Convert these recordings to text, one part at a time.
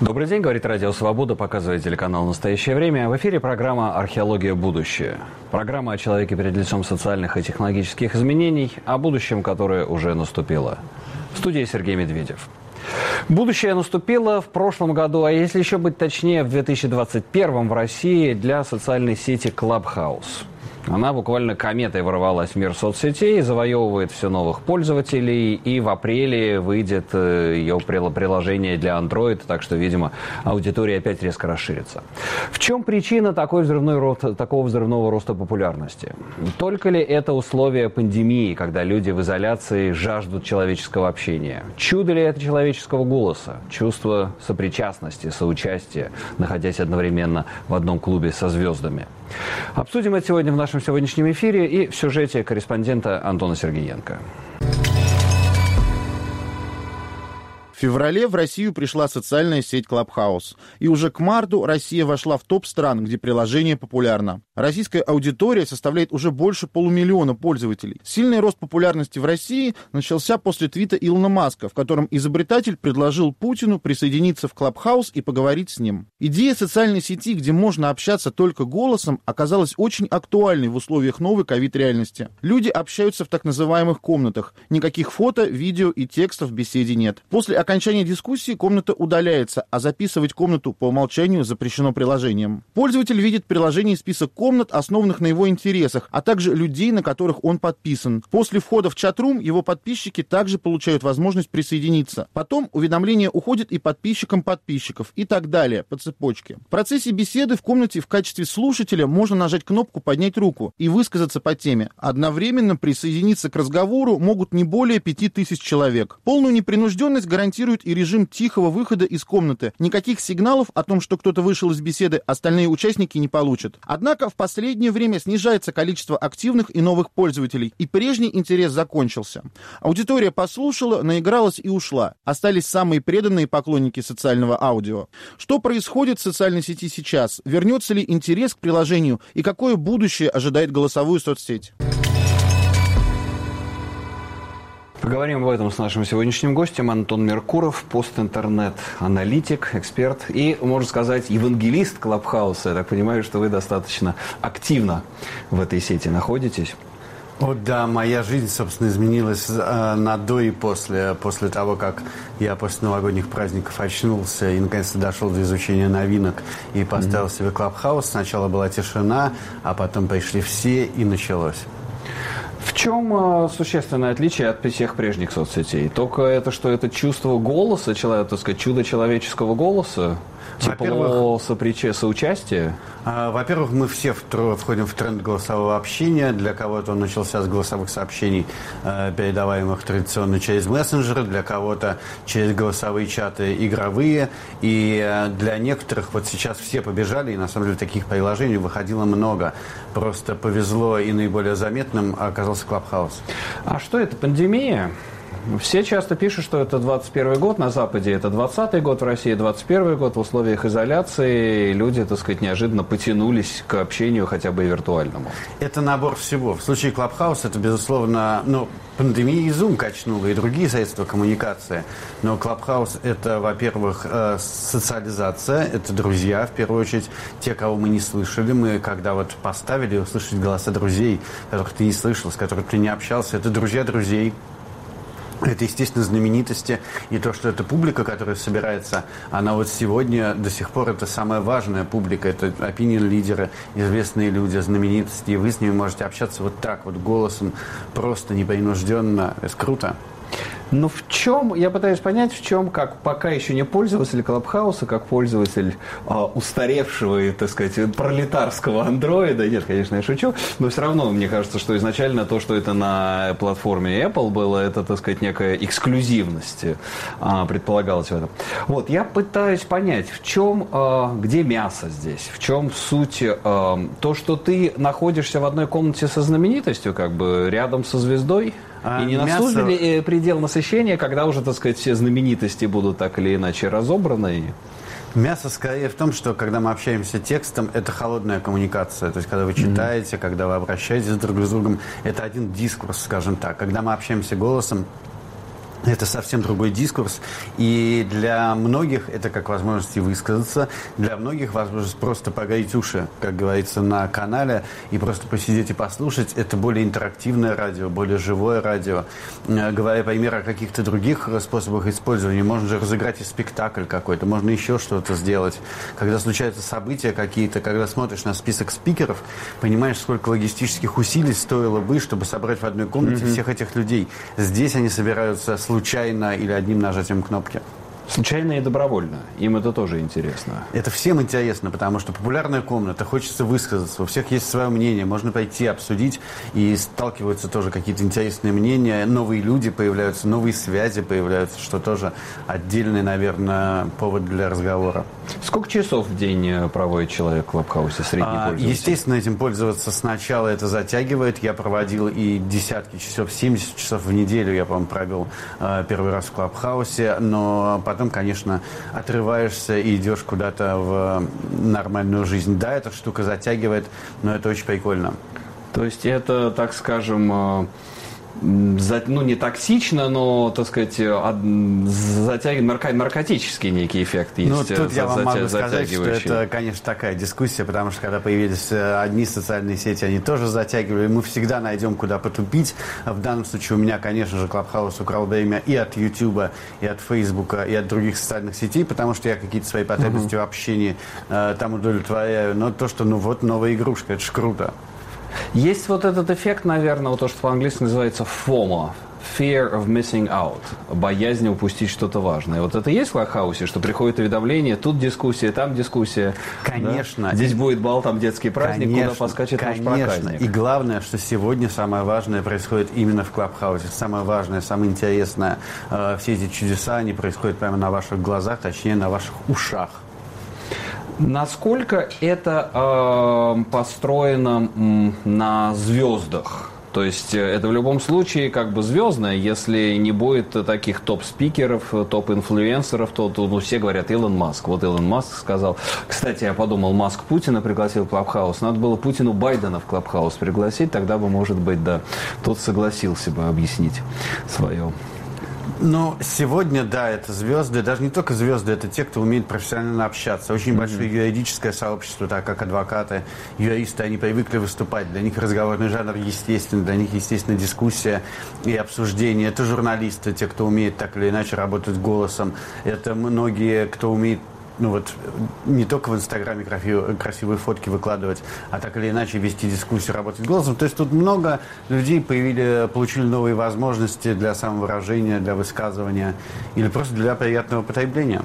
Добрый день, говорит Радио Свобода, показывает телеканал «Настоящее время». В эфире программа «Археология. Будущее». Программа о человеке перед лицом социальных и технологических изменений, о будущем, которое уже наступило. В студии Сергей Медведев. Будущее наступило в прошлом году, а если еще быть точнее, в 2021 в России для социальной сети Clubhouse – она буквально кометой ворвалась в мир соцсетей, завоевывает все новых пользователей, и в апреле выйдет э, ее приложение для Android, так что, видимо, аудитория опять резко расширится. В чем причина такой взрывной такого взрывного роста популярности? Только ли это условия пандемии, когда люди в изоляции жаждут человеческого общения? Чудо ли это человеческого голоса? Чувство сопричастности, соучастия, находясь одновременно в одном клубе со звездами? Обсудим это сегодня в нашем сегодняшнем эфире и в сюжете корреспондента Антона Сергеенко. Феврале в Россию пришла социальная сеть Clubhouse. И уже к марту Россия вошла в топ стран, где приложение популярно. Российская аудитория составляет уже больше полумиллиона пользователей. Сильный рост популярности в России начался после твита Илона Маска, в котором изобретатель предложил Путину присоединиться в Clubhouse и поговорить с ним. Идея социальной сети, где можно общаться только голосом, оказалась очень актуальной в условиях новой ковид-реальности. Люди общаются в так называемых комнатах. Никаких фото, видео и текстов в беседе нет. После окончания дискуссии комната удаляется, а записывать комнату по умолчанию запрещено приложением. Пользователь видит приложение список комнат, основанных на его интересах, а также людей, на которых он подписан. После входа в чат-рум его подписчики также получают возможность присоединиться. Потом уведомление уходит и подписчикам подписчиков и так далее по цепочке. В процессе беседы в комнате в качестве слушателя можно нажать кнопку «Поднять руку» и высказаться по теме. Одновременно присоединиться к разговору могут не более 5000 человек. Полную непринужденность гарантирует гарантирует и режим тихого выхода из комнаты. Никаких сигналов о том, что кто-то вышел из беседы, остальные участники не получат. Однако в последнее время снижается количество активных и новых пользователей, и прежний интерес закончился. Аудитория послушала, наигралась и ушла. Остались самые преданные поклонники социального аудио. Что происходит в социальной сети сейчас? Вернется ли интерес к приложению? И какое будущее ожидает голосовую соцсеть? Поговорим об этом с нашим сегодняшним гостем Антон Меркуров, пост-интернет-аналитик, эксперт и, можно сказать, евангелист Клабхауса. Я так понимаю, что вы достаточно активно в этой сети находитесь. О, да, моя жизнь, собственно, изменилась э, на до и после. После того, как я после новогодних праздников очнулся и, наконец-то, дошел до изучения новинок и поставил mm-hmm. себе Клабхаус. Сначала была тишина, а потом пришли все, и началось. В чем э, существенное отличие от всех прежних соцсетей? Только это, что это чувство голоса, человека, так сказать, чудо человеческого голоса? Тепло соприче, соучастие? А, во-первых, мы все входим в тренд голосового общения. Для кого-то он начался с голосовых сообщений, э, передаваемых традиционно через мессенджеры, для кого-то через голосовые чаты игровые. И э, для некоторых вот сейчас все побежали, и на самом деле таких приложений выходило много. Просто повезло и наиболее заметным оказался Клабхаус. А что это, пандемия? Все часто пишут, что это 21 год, на Западе это 20 год, в России 21 год. В условиях изоляции люди, так сказать, неожиданно потянулись к общению хотя бы и виртуальному. Это набор всего. В случае Clubhouse это, безусловно, ну, пандемия и Zoom качнула, и другие средства коммуникации. Но Clubhouse это, во-первых, э, социализация, это друзья, в первую очередь, те, кого мы не слышали. Мы, когда вот поставили услышать голоса друзей, которых ты не слышал, с которыми ты не общался, это друзья друзей, это, естественно, знаменитости. И то, что эта публика, которая собирается, она вот сегодня до сих пор это самая важная публика. Это опинион-лидеры, известные люди, знаменитости. И вы с ними можете общаться вот так вот, голосом, просто непринужденно. Это круто. Но в чем, я пытаюсь понять, в чем, как пока еще не пользователь Клабхауса, как пользователь а, устаревшего и, так сказать, пролетарского андроида, нет, конечно, я шучу, но все равно мне кажется, что изначально то, что это на платформе Apple было, это, так сказать, некая эксклюзивность а, предполагалось в этом. Вот, я пытаюсь понять, в чем, а, где мясо здесь, в чем суть, а, то, что ты находишься в одной комнате со знаменитостью, как бы рядом со звездой, и не мясо... наступит ли э, предел насыщения, когда уже, так сказать, все знаменитости будут так или иначе разобраны? Мясо скорее в том, что когда мы общаемся текстом, это холодная коммуникация. То есть, когда вы читаете, mm-hmm. когда вы обращаетесь друг с другом, это один дискурс, скажем так. Когда мы общаемся голосом, это совсем другой дискурс. И для многих это как возможность высказаться, для многих возможность просто погреть уши, как говорится, на канале, и просто посидеть и послушать. Это более интерактивное радио, более живое радио. Э, говоря, например, о каких-то других способах использования, можно же разыграть и спектакль какой-то, можно еще что-то сделать. Когда случаются события какие-то, когда смотришь на список спикеров, понимаешь, сколько логистических усилий стоило бы, чтобы собрать в одной комнате mm-hmm. всех этих людей. Здесь они собираются случайно или одним нажатием кнопки. Случайно и добровольно. Им это тоже интересно. Это всем интересно, потому что популярная комната, хочется высказаться, у всех есть свое мнение, можно пойти обсудить, и сталкиваются тоже какие-то интересные мнения, новые люди появляются, новые связи появляются, что тоже отдельный, наверное, повод для разговора. Сколько часов в день э, проводит человек в Клабхаусе, средний а, пользователь? Естественно, этим пользоваться сначала это затягивает. Я проводил и десятки часов, 70 часов в неделю я, по-моему, провел э, первый раз в Клабхаусе, но потом потом, конечно, отрываешься и идешь куда-то в нормальную жизнь. Да, эта штука затягивает, но это очень прикольно. То есть это, так скажем, э, ну, не токсично, но, так сказать, затягивает наркотический некий эффект есть. Ну, тут я вам могу сказать, что это, конечно, такая дискуссия, потому что когда появились э, одни социальные сети, они тоже затягивали. Мы всегда найдем, куда потупить. В данном случае у меня, конечно же, Клабхаус украл время и от Ютуба, и от Фейсбука, и от других социальных сетей, потому что я какие-то свои потребности uh-huh. в общении э, там удовлетворяю. Но то, что, ну вот, новая игрушка, это же круто. Есть вот этот эффект, наверное, вот то, что по-английски называется FOMO, fear of missing out, боязнь упустить что-то важное. Вот это есть в Лахаусе, что приходит уведомление, тут дискуссия, там дискуссия. Конечно. Да? Здесь будет бал, там детский праздник, конечно, куда поскачет конечно. наш проказник. И главное, что сегодня самое важное происходит именно в Клабхаусе. Самое важное, самое интересное. Э, все эти чудеса, они происходят прямо на ваших глазах, точнее, на ваших ушах. Насколько это э, построено на звездах? То есть э, это в любом случае как бы звездное, если не будет таких топ-спикеров, топ-инфлюенсеров, то, то ну, все говорят Илон Маск. Вот Илон Маск сказал. Кстати, я подумал, Маск Путина пригласил в Клабхаус. Надо было Путину Байдена в Клабхаус пригласить, тогда бы, может быть, да, тот согласился бы объяснить свое ну, сегодня, да, это звезды, даже не только звезды, это те, кто умеет профессионально общаться. Очень mm-hmm. большое юридическое сообщество, так как адвокаты, юристы, они привыкли выступать. Для них разговорный жанр естественно, для них, естественно, дискуссия и обсуждение. Это журналисты, те, кто умеет так или иначе работать голосом. Это многие, кто умеет ну вот не только в Инстаграме красивые, фотки выкладывать, а так или иначе вести дискуссию, работать голосом. То есть тут много людей появили, получили новые возможности для самовыражения, для высказывания или просто для приятного потребления.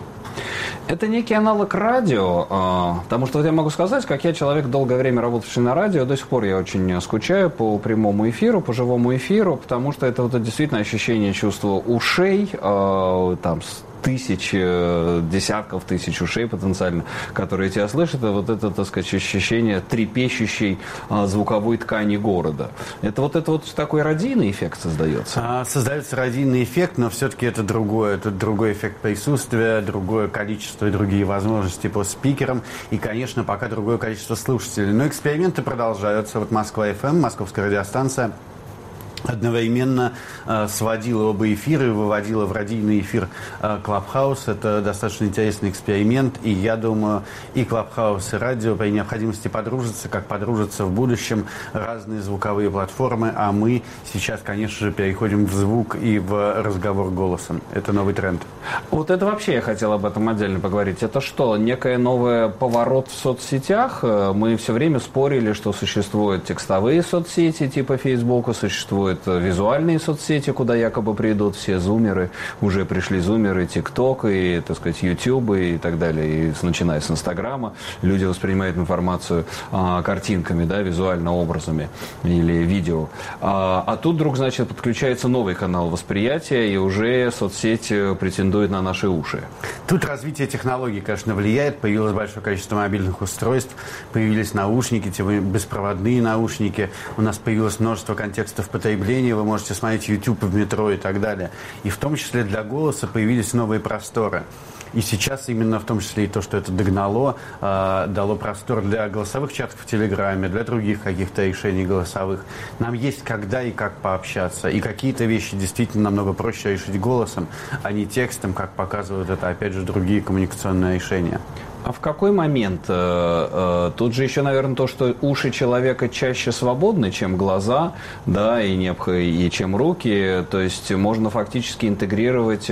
Это некий аналог радио, а, потому что вот я могу сказать, как я человек, долгое время работавший на радио, до сих пор я очень скучаю по прямому эфиру, по живому эфиру, потому что это вот действительно ощущение чувства ушей, а, там, тысяч, э, десятков тысяч ушей потенциально, которые тебя слышат, это вот это, так сказать, ощущение трепещущей а, звуковой ткани города. Это вот это вот такой радийный эффект создается? А, создается радийный эффект, но все-таки это другое. Это другой эффект присутствия, другое количество и другие возможности по спикерам. И, конечно, пока другое количество слушателей. Но эксперименты продолжаются. Вот Москва-ФМ, московская радиостанция, одновременно э, сводила оба эфира и выводила в радийный эфир э, Клабхаус. Это достаточно интересный эксперимент, и я думаю, и Клабхаус, и радио при необходимости подружатся, как подружатся в будущем разные звуковые платформы, а мы сейчас, конечно же, переходим в звук и в разговор голосом. Это новый тренд. Вот это вообще я хотел об этом отдельно поговорить. Это что, некое новое поворот в соцсетях? Э, мы все время спорили, что существуют текстовые соцсети типа Фейсбука, существуют существуют визуальные соцсети, куда якобы придут все зумеры, уже пришли зумеры, ТикТок и, так сказать, Ютуб и так далее, и начиная с Инстаграма, люди воспринимают информацию а, картинками, да, визуально образами или видео. А, а тут вдруг, значит, подключается новый канал восприятия, и уже соцсеть э, претендует на наши уши. Тут развитие технологий, конечно, влияет. Появилось большое количество мобильных устройств, появились наушники, беспроводные наушники. У нас появилось множество контекстов потребления потребления, вы можете смотреть YouTube в метро и так далее. И в том числе для голоса появились новые просторы. И сейчас именно в том числе и то, что это догнало, э, дало простор для голосовых чатов в Телеграме, для других каких-то решений голосовых. Нам есть когда и как пообщаться. И какие-то вещи действительно намного проще решить голосом, а не текстом, как показывают это, опять же, другие коммуникационные решения. А в какой момент? Э, э, тут же еще, наверное, то, что уши человека чаще свободны, чем глаза, да, и, необх... и чем руки. То есть можно фактически интегрировать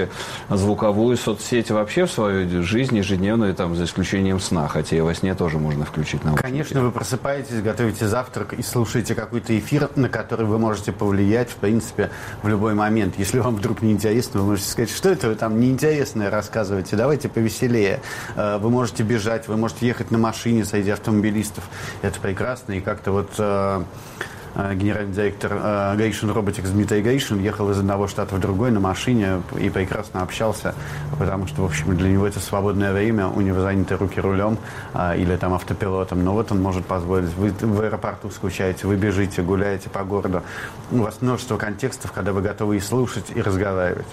звуковую соцсеть вообще в свою жизнь ежедневную, там, за исключением сна, хотя и во сне тоже можно включить наушники. Конечно, вы просыпаетесь, готовите завтрак и слушаете какой-то эфир, на который вы можете повлиять, в принципе, в любой момент. Если вам вдруг неинтересно, вы можете сказать, что это вы там неинтересное рассказываете, давайте повеселее. Э, вы можете можете бежать, вы можете ехать на машине среди автомобилистов. Это прекрасно. И как-то вот э, э, генеральный директор э, Гейшин Robotics Дмитрий Гейшин ехал из одного штата в другой на машине и прекрасно общался, потому что, в общем, для него это свободное время, у него заняты руки рулем э, или там автопилотом, но вот он может позволить. Вы в аэропорту скучаете, вы бежите, гуляете по городу. У вас множество контекстов, когда вы готовы и слушать, и разговаривать.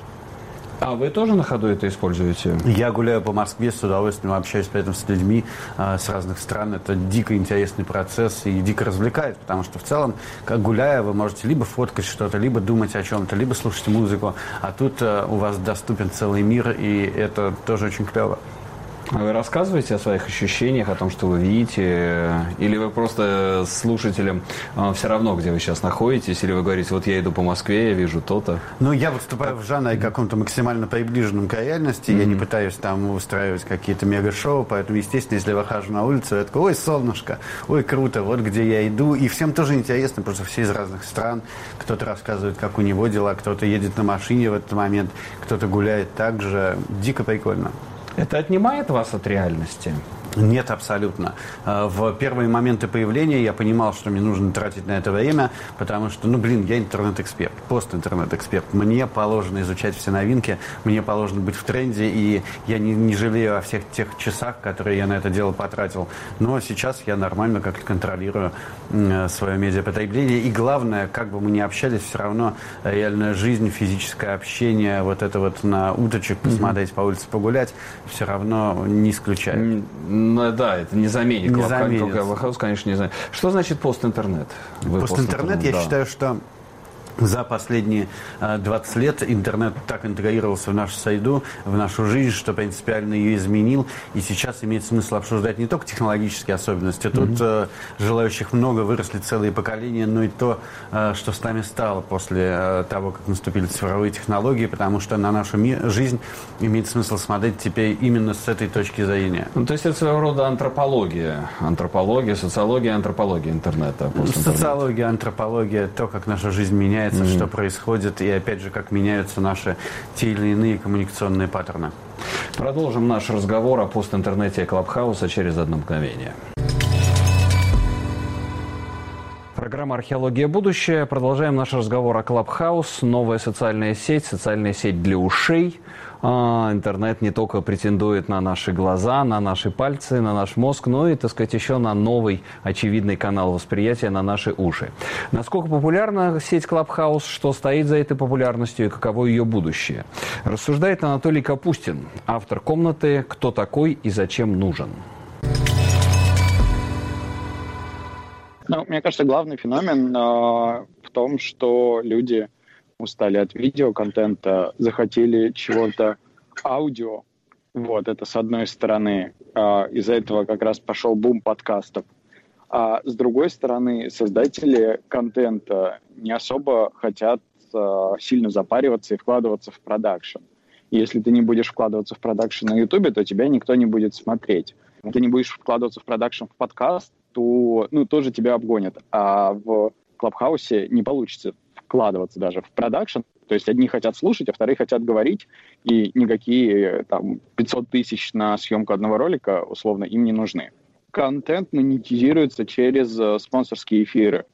А вы тоже на ходу это используете? Я гуляю по Москве с удовольствием, общаюсь при этом с людьми э, с разных стран. Это дико интересный процесс и дико развлекает, потому что в целом, как гуляя, вы можете либо фоткать что-то, либо думать о чем-то, либо слушать музыку. А тут э, у вас доступен целый мир, и это тоже очень клево. А вы рассказываете о своих ощущениях, о том, что вы видите? Или вы просто слушателям а, все равно, где вы сейчас находитесь? Или вы говорите, вот я иду по Москве, я вижу то-то? Ну, я выступаю в жанре каком-то максимально приближенном к реальности. Mm-hmm. Я не пытаюсь там устраивать какие-то мега-шоу. Поэтому, естественно, если я выхожу на улицу, я такой, ой, солнышко, ой, круто, вот где я иду. И всем тоже интересно, потому что все из разных стран. Кто-то рассказывает, как у него дела, кто-то едет на машине в этот момент, кто-то гуляет так же. Дико прикольно. Это отнимает вас от реальности? Нет, абсолютно. А, в первые моменты появления я понимал, что мне нужно тратить на это время, потому что, ну, блин, я интернет-эксперт, пост-интернет-эксперт. Мне положено изучать все новинки, мне положено быть в тренде, и я не, не жалею о всех тех часах, которые я на это дело потратил. Но сейчас я нормально как-то контролирую свое медиапотребление. И главное, как бы мы ни общались, все равно реальная жизнь, физическое общение, вот это вот на уточек посмотреть, mm-hmm. по улице погулять, все равно не исключает. Ну, да, это не заменит. Не заменит. Конечно, не заменит. Что значит пост-интернет? Пост-интернет, я да. считаю, что за последние 20 э, лет интернет так интегрировался в нашу среду, в нашу жизнь, что принципиально ее изменил. И сейчас имеет смысл обсуждать не только технологические особенности. Тут mm-hmm. желающих много, выросли целые поколения, но и то, э, что с нами стало после того, как наступили цифровые технологии, потому что на нашу жизнь имеет смысл смотреть теперь именно с этой точки зрения. Ну, то есть это своего рода антропология. Антропология, социология, антропология интернета. Социология, антропология, то, как наша жизнь меняется меняется, mm-hmm. что происходит, и опять же, как меняются наши те или иные коммуникационные паттерны. Продолжим наш разговор о постинтернете Клабхауса через одно мгновение. Программа «Археология. Будущее». Продолжаем наш разговор о Клабхаус. Новая социальная сеть, социальная сеть для ушей – а, интернет не только претендует на наши глаза, на наши пальцы, на наш мозг, но и, так сказать, еще на новый очевидный канал восприятия, на наши уши. Насколько популярна сеть Clubhouse, что стоит за этой популярностью и каково ее будущее? Рассуждает Анатолий Капустин, автор комнаты «Кто такой и зачем нужен?». Ну, мне кажется, главный феномен э, в том, что люди устали от видеоконтента, захотели чего-то аудио. Вот, это с одной стороны. А, из-за этого как раз пошел бум подкастов. А с другой стороны, создатели контента не особо хотят а, сильно запариваться и вкладываться в продакшн. Если ты не будешь вкладываться в продакшн на Ютубе, то тебя никто не будет смотреть. Ты не будешь вкладываться в продакшн в подкаст, то ну, тоже тебя обгонят. А в Клабхаусе не получится вкладываться даже в продакшн. То есть одни хотят слушать, а вторые хотят говорить, и никакие там 500 тысяч на съемку одного ролика условно им не нужны. Контент монетизируется через э, спонсорские эфиры.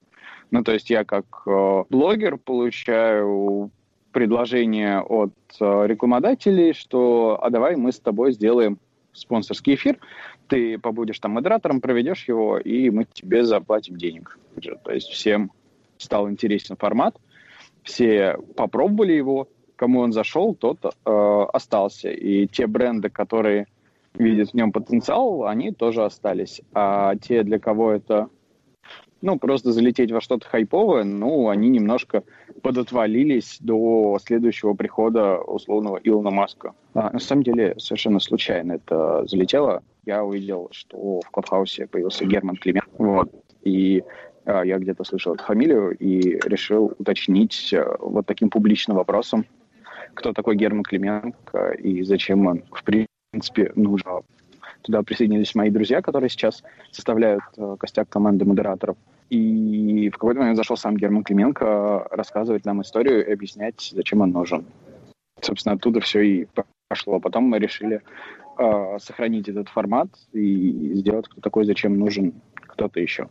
Ну, то есть я как э, блогер получаю предложение от э, рекламодателей, что а давай мы с тобой сделаем спонсорский эфир, ты побудешь там модератором, проведешь его, и мы тебе заплатим денег. То есть всем стал интересен формат. все попробовали его, кому он зашел, тот э, остался. И те бренды, которые видят в нем потенциал, они тоже остались. А те, для кого это ну, просто залететь во что-то хайповое, ну, они немножко подотвалились до следующего прихода условного Илона Маска. А, на самом деле, совершенно случайно это залетело. Я увидел, что в Клабхаусе появился Герман Климент. Вот. И а, я где-то слышал эту фамилию и решил уточнить а, вот таким публичным вопросом, кто такой Герман Клименко и зачем он, в принципе, нужен. Туда присоединились мои друзья, которые сейчас составляют э, костяк команды модераторов. И в какой-то момент зашел сам Герман Клименко рассказывать нам историю и объяснять, зачем он нужен. Собственно, оттуда все и пошло. Потом мы решили э, сохранить этот формат и сделать кто такой, зачем нужен кто-то еще.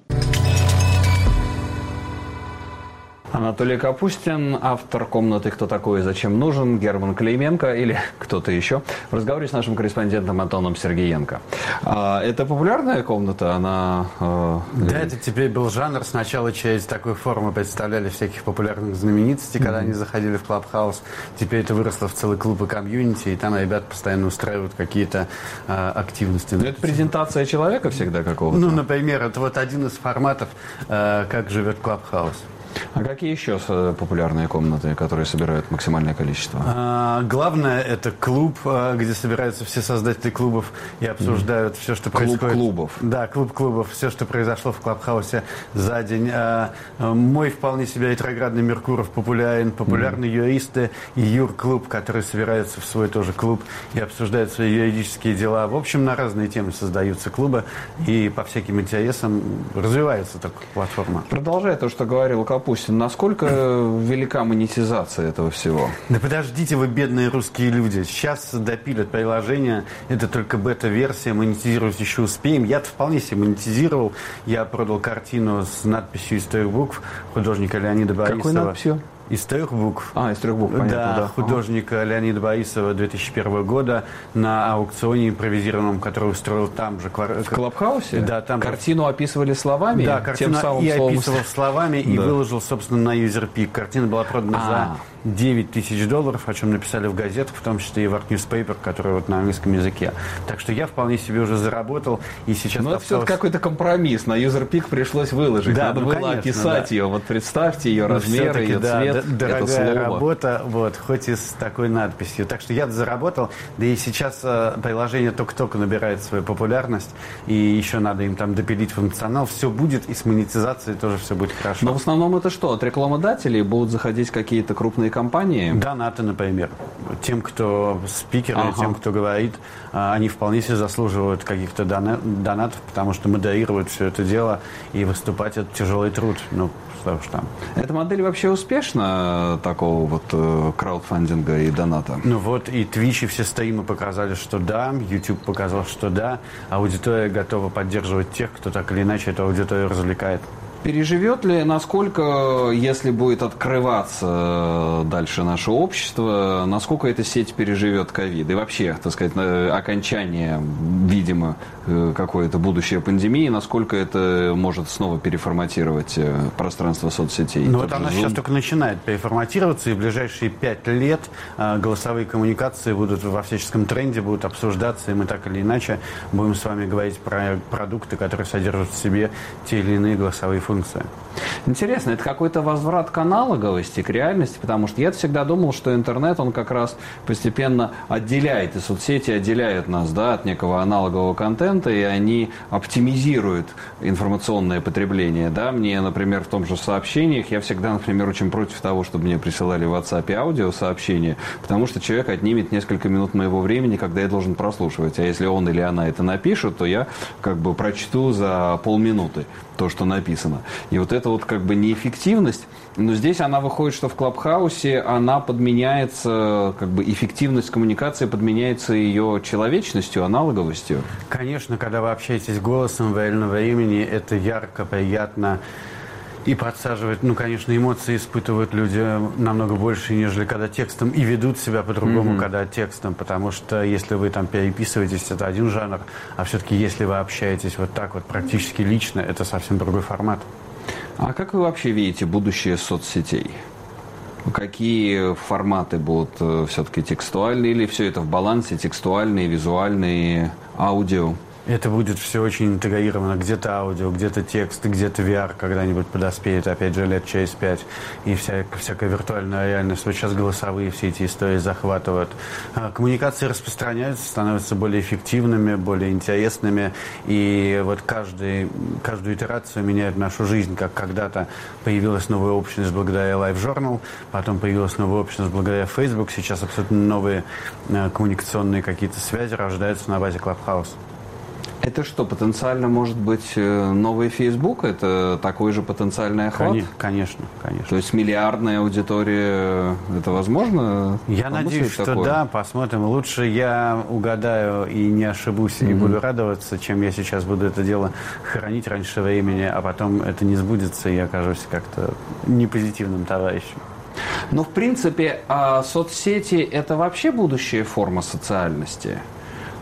Анатолий Капустин, автор комнаты «Кто такой и зачем нужен», Герман Клейменко или кто-то еще, в разговоре с нашим корреспондентом Антоном Сергеенко. А, это популярная комната? Она... Э, да, это теперь был жанр. Сначала через такой формы представляли всяких популярных знаменитостей, mm-hmm. когда они заходили в Клабхаус. Теперь это выросло в целый клуб и комьюнити, и там ребят постоянно устраивают какие-то э, активности. Но это презентация человека всегда какого-то? Ну, например, это вот один из форматов, э, как живет Клабхаус. А какие еще э, популярные комнаты, которые собирают максимальное количество? А, главное это клуб, а, где собираются все создатели клубов и обсуждают mm. все, что клуб происходит. Клуб клубов. Да, клуб клубов, все, что произошло в Клабхаусе за день. А, а мой вполне себе ретроградный Меркуров популярен, популярны mm. юристы и юр-клуб, которые собираются в свой тоже клуб и обсуждают свои юридические дела. В общем, на разные темы создаются клубы и по всяким интересам развивается такая платформа. Продолжая то, что говорил Кап Капустин, насколько велика монетизация этого всего? Да подождите вы, бедные русские люди. Сейчас допилят приложение. Это только бета-версия. Монетизировать еще успеем. Я-то вполне себе монетизировал. Я продал картину с надписью из трех букв художника Леонида Борисова. Какой надписью? Из трех букв. А, из трех букв, понятно, да. да. Художника ага. Леонида Борисова 2001 года на аукционе импровизированном, который устроил там же. В Клабхаусе? Да, там. Картину описывали словами? Да, картину тем самым и словом... описывал словами, и да. выложил, собственно, на юзерпик. Картина была продана а за 9 тысяч долларов, о чем написали в газетах, в том числе и в Art Newspaper, который вот на английском языке. Так что я вполне себе уже заработал, и сейчас... Ну, это все какой-то компромисс. На юзерпик пришлось выложить. Да, Надо ну, было конечно, описать да. ее. Вот представьте ее ну, размеры, ее да, цвет, дорогая это слово. работа, вот, хоть и с такой надписью. Так что я заработал, да и сейчас э, приложение только-только набирает свою популярность, и еще надо им там допилить функционал. Все будет, и с монетизацией тоже все будет хорошо. Но в основном это что? От рекламодателей будут заходить какие-то крупные компании? Донаты, например. Тем, кто спикеры, ага. тем, кто говорит, а, они вполне себе заслуживают каких-то донатов, потому что модерируют все это дело, и выступать это тяжелый труд. Ну, что уж там. Эта модель вообще успешна, такого вот э, краудфандинга и доната? Ну вот, и Twitch, и все стримы показали, что да, YouTube показал, что да, аудитория готова поддерживать тех, кто так или иначе эту аудиторию развлекает. Переживет ли, насколько, если будет открываться э, дальше наше общество, насколько эта сеть переживет ковид? И вообще, так сказать, окончание, видимо, э, какое-то будущее пандемии, насколько это может снова переформатировать э, пространство соцсетей? Ну вот она Zoom? сейчас только начинает переформатироваться, и в ближайшие пять лет голосовые коммуникации будут во всяческом тренде, будут обсуждаться, и мы так или иначе будем с вами говорить про продукты, которые содержат в себе те или иные голосовые функции функция. Интересно, это какой-то возврат к аналоговости, к реальности, потому что я всегда думал, что интернет, он как раз постепенно отделяет, и соцсети отделяют нас да, от некого аналогового контента, и они оптимизируют информационное потребление. Да? Мне, например, в том же сообщениях, я всегда, например, очень против того, чтобы мне присылали в WhatsApp аудио сообщения, потому что человек отнимет несколько минут моего времени, когда я должен прослушивать. А если он или она это напишут, то я как бы прочту за полминуты то, что написано. И вот это вот как бы неэффективность, но здесь она выходит, что в Клабхаусе она подменяется, как бы эффективность коммуникации подменяется ее человечностью, аналоговостью. Конечно, когда вы общаетесь голосом в реальном времени, это ярко, приятно, и подсаживает, ну, конечно, эмоции испытывают люди намного больше, нежели когда текстом, и ведут себя по-другому, mm-hmm. когда текстом, потому что если вы там переписываетесь, это один жанр, а все-таки если вы общаетесь вот так вот практически лично, это совсем другой формат. А как вы вообще видите будущее соцсетей? Какие форматы будут э, все-таки текстуальные или все это в балансе, текстуальные, визуальные, аудио? Это будет все очень интегрировано. Где-то аудио, где-то текст, где-то VR когда-нибудь подоспеет, опять же, лет через пять. И вся, всякая виртуальная реальность. Вот сейчас голосовые все эти истории захватывают. А, коммуникации распространяются, становятся более эффективными, более интересными. И вот каждый, каждую итерацию меняет нашу жизнь. Как когда-то появилась новая общность благодаря Live Journal, потом появилась новая общность благодаря Facebook. Сейчас абсолютно новые а, коммуникационные какие-то связи рождаются на базе Clubhouse. Это что, потенциально может быть э, новый Facebook? Это такой же потенциальный охват? Конечно, конечно. То есть миллиардная аудитория, это возможно? Я надеюсь, что такое? да, посмотрим. Лучше я угадаю и не ошибусь, mm-hmm. и буду радоваться, чем я сейчас буду это дело хранить раньше времени, а потом это не сбудется, и я окажусь как-то непозитивным товарищем. Но, в принципе, а соцсети – это вообще будущая форма социальности?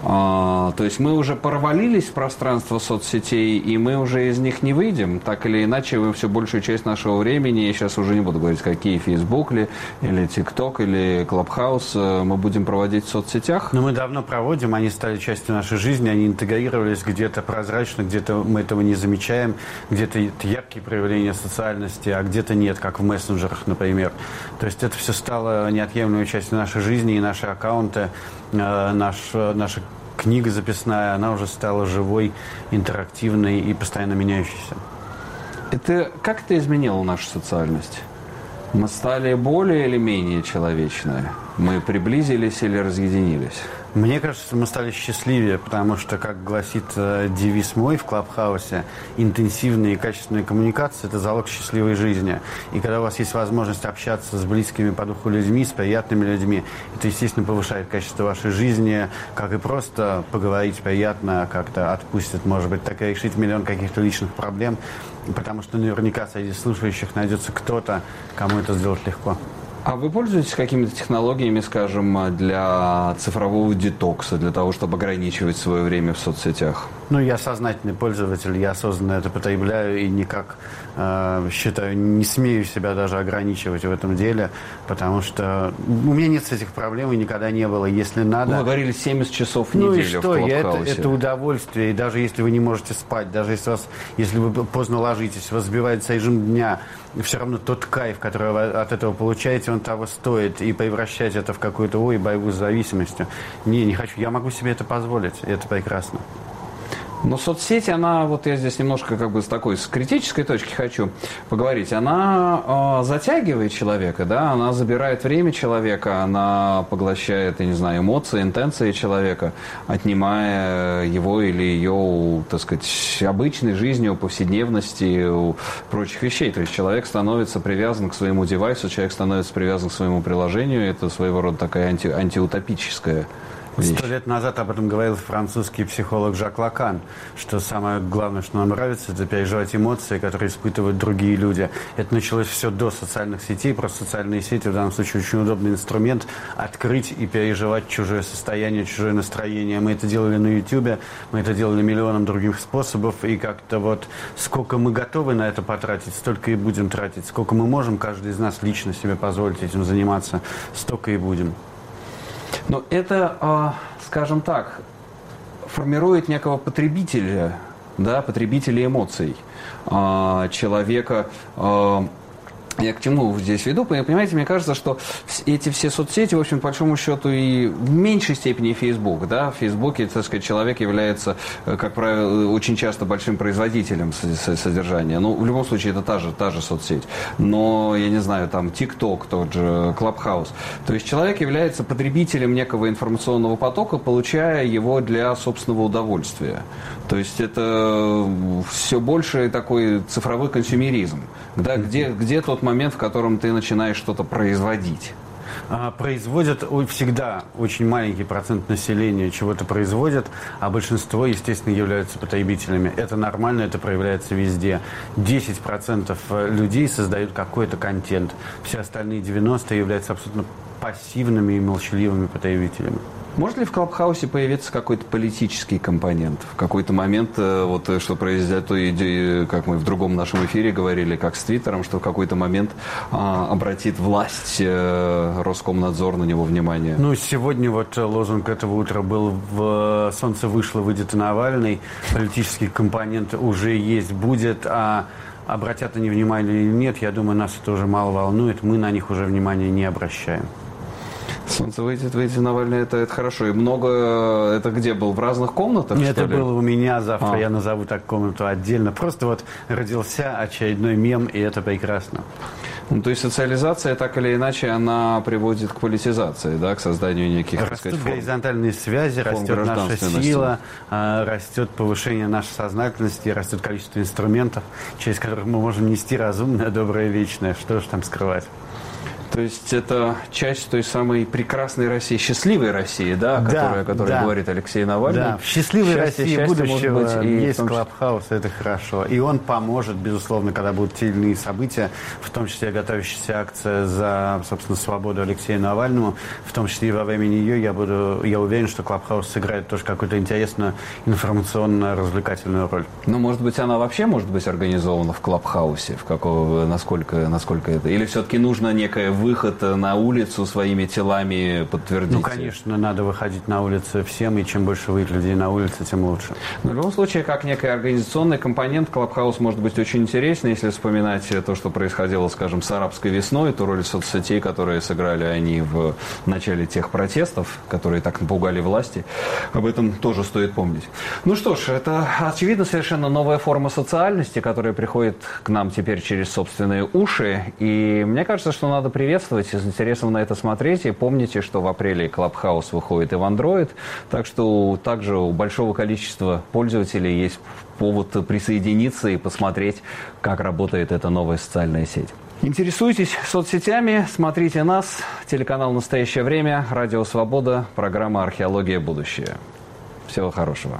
А, то есть мы уже провалились в пространство соцсетей, и мы уже из них не выйдем. Так или иначе, мы все большую часть нашего времени, я сейчас уже не буду говорить, какие Facebook ли, или TikTok, или Clubhouse, э, мы будем проводить в соцсетях. Но мы давно проводим, они стали частью нашей жизни, они интегрировались где-то прозрачно, где-то мы этого не замечаем, где-то яркие проявления социальности, а где-то нет, как в мессенджерах, например. То есть это все стало неотъемлемой частью нашей жизни, и наши аккаунты, наш, наши книга записная, она уже стала живой, интерактивной и постоянно меняющейся. Это как это изменило нашу социальность? Мы стали более или менее человечные? Мы приблизились или разъединились? Мне кажется, мы стали счастливее, потому что, как гласит э, девиз мой в Клабхаусе, интенсивные и качественные коммуникации – это залог счастливой жизни. И когда у вас есть возможность общаться с близкими по духу людьми, с приятными людьми, это, естественно, повышает качество вашей жизни, как и просто поговорить приятно, как-то отпустит, может быть, так и решить миллион каких-то личных проблем, потому что наверняка среди слушающих найдется кто-то, кому это сделать легко. А вы пользуетесь какими-то технологиями, скажем, для цифрового детокса, для того, чтобы ограничивать свое время в соцсетях? Ну, я сознательный пользователь, я осознанно это потребляю и никак, э, считаю, не смею себя даже ограничивать в этом деле, потому что у меня нет этих проблем и никогда не было. Если надо... Вы говорили 70 часов в неделю Ну и что, я, это, это удовольствие. И даже если вы не можете спать, даже если, вас, если вы поздно ложитесь, вас сбивается режим дня, все равно тот кайф, который вы от этого получаете, он того стоит. И превращать это в какую-то, ой, борьбу с зависимостью. Не, не хочу. Я могу себе это позволить. И это прекрасно. Но соцсети, она, вот я здесь немножко как бы с такой, с критической точки хочу поговорить, она э, затягивает человека, да, она забирает время человека, она поглощает, я не знаю, эмоции, интенции человека, отнимая его или ее, так сказать, обычной жизнью, повседневности, прочих вещей. То есть человек становится привязан к своему девайсу, человек становится привязан к своему приложению, это своего рода такая анти, антиутопическая Сто лет назад об этом говорил французский психолог Жак Лакан, что самое главное, что нам нравится, это переживать эмоции, которые испытывают другие люди. Это началось все до социальных сетей, просто социальные сети в данном случае очень удобный инструмент открыть и переживать чужое состояние, чужое настроение. Мы это делали на YouTube, мы это делали миллионом других способов, и как-то вот сколько мы готовы на это потратить, столько и будем тратить. Сколько мы можем, каждый из нас лично себе позволить этим заниматься, столько и будем. Но это, а, скажем так, формирует некого потребителя, да, потребителя эмоций, а, человека, а, я к чему здесь веду? Понимаете, мне кажется, что эти все соцсети, в общем, по большому счету, и в меньшей степени Facebook, да, в Фейсбуке, так сказать, человек является, э, как правило, очень часто большим производителем содержания. Ну, в любом случае, это та же, та же соцсеть. Но, я не знаю, там, TikTok, тот же, Clubhouse. То есть человек является потребителем некого информационного потока, получая его для собственного удовольствия. То есть это все больше такой цифровой консюмеризм. Да, где, где тот момент, в котором ты начинаешь что-то производить? А, производят всегда очень маленький процент населения чего-то производят, а большинство, естественно, являются потребителями. Это нормально, это проявляется везде. 10% людей создают какой-то контент, все остальные 90% являются абсолютно пассивными и молчаливыми потребителями. Может ли в Клабхаусе появиться какой-то политический компонент? В какой-то момент, э, вот э, что произойдет, как мы в другом нашем эфире говорили, как с Твиттером, что в какой-то момент а, обратит власть э, Роскомнадзор на него внимание? Ну, сегодня вот лозунг этого утра был в «Солнце вышло, выйдет Навальный». Политический компонент уже есть, будет, а обратят они внимание или нет, я думаю, нас это уже мало волнует, мы на них уже внимания не обращаем. Солнце выйдет, выйдет Навальный, это, это хорошо. И много, это где был, в разных комнатах, Это было у меня, завтра а. я назову так комнату отдельно. Просто вот родился очередной мем, и это прекрасно. Ну, то есть социализация, так или иначе, она приводит к политизации, да, к созданию неких, Растут так сказать, форм, горизонтальные связи, растет наша сила, а, растет повышение нашей сознательности, растет количество инструментов, через которых мы можем нести разумное, доброе, вечное. Что же там скрывать? То есть это часть той самой прекрасной России, счастливой России, да, о которой, да, о которой да. говорит Алексей Навальный. Да, в счастливой счастье, России счастье будущего быть и есть Клабхаус, это хорошо. И он поможет, безусловно, когда будут те или иные события, в том числе готовящаяся акция за, собственно, свободу Алексея Навальному, в том числе и во время нее я буду, я уверен, что Клабхаус сыграет тоже какую-то интересную информационно-развлекательную роль. Ну, может быть, она вообще может быть организована в Клабхаусе, в какого, насколько, насколько это, или все-таки нужно некое выход на улицу своими телами подтвердить? Ну, конечно, надо выходить на улицу всем, и чем больше выйдет людей на улице, тем лучше. Но в любом случае, как некий организационный компонент, Клабхаус может быть очень интересный, если вспоминать то, что происходило, скажем, с арабской весной, ту роль соцсетей, которые сыграли они в начале тех протестов, которые так напугали власти. Об этом тоже стоит помнить. Ну что ж, это, очевидно, совершенно новая форма социальности, которая приходит к нам теперь через собственные уши. И мне кажется, что надо приветствовать приветствовать, с интересом на это смотреть. И помните, что в апреле Clubhouse выходит и в Android, так что также у большого количества пользователей есть повод присоединиться и посмотреть, как работает эта новая социальная сеть. Интересуйтесь соцсетями, смотрите нас, телеканал «Настоящее время», Радио Свобода, программа «Археология. Будущее». Всего хорошего.